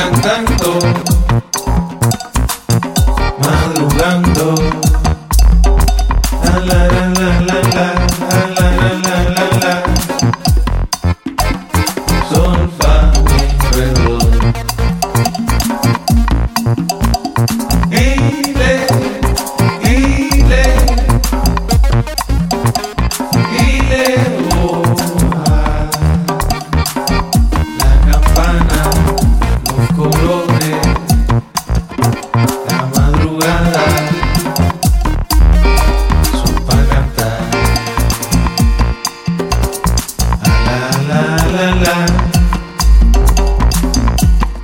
cantando, madrugando.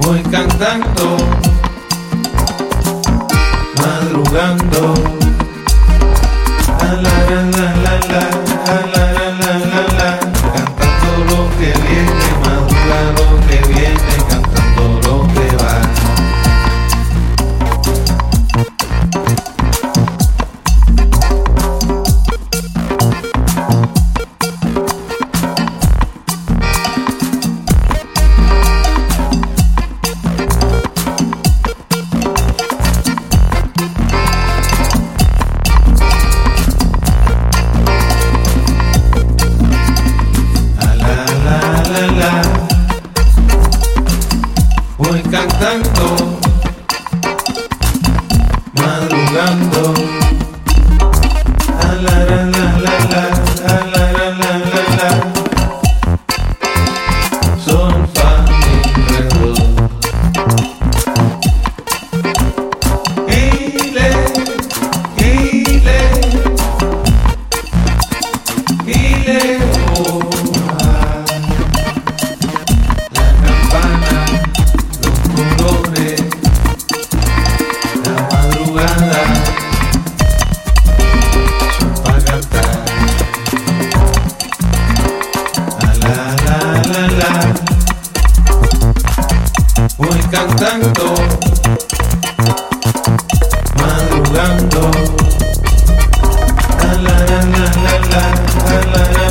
voy cantando, madrugando. cantando, madrugando. La la la. Madrugando, madrugando. La la la la la la la.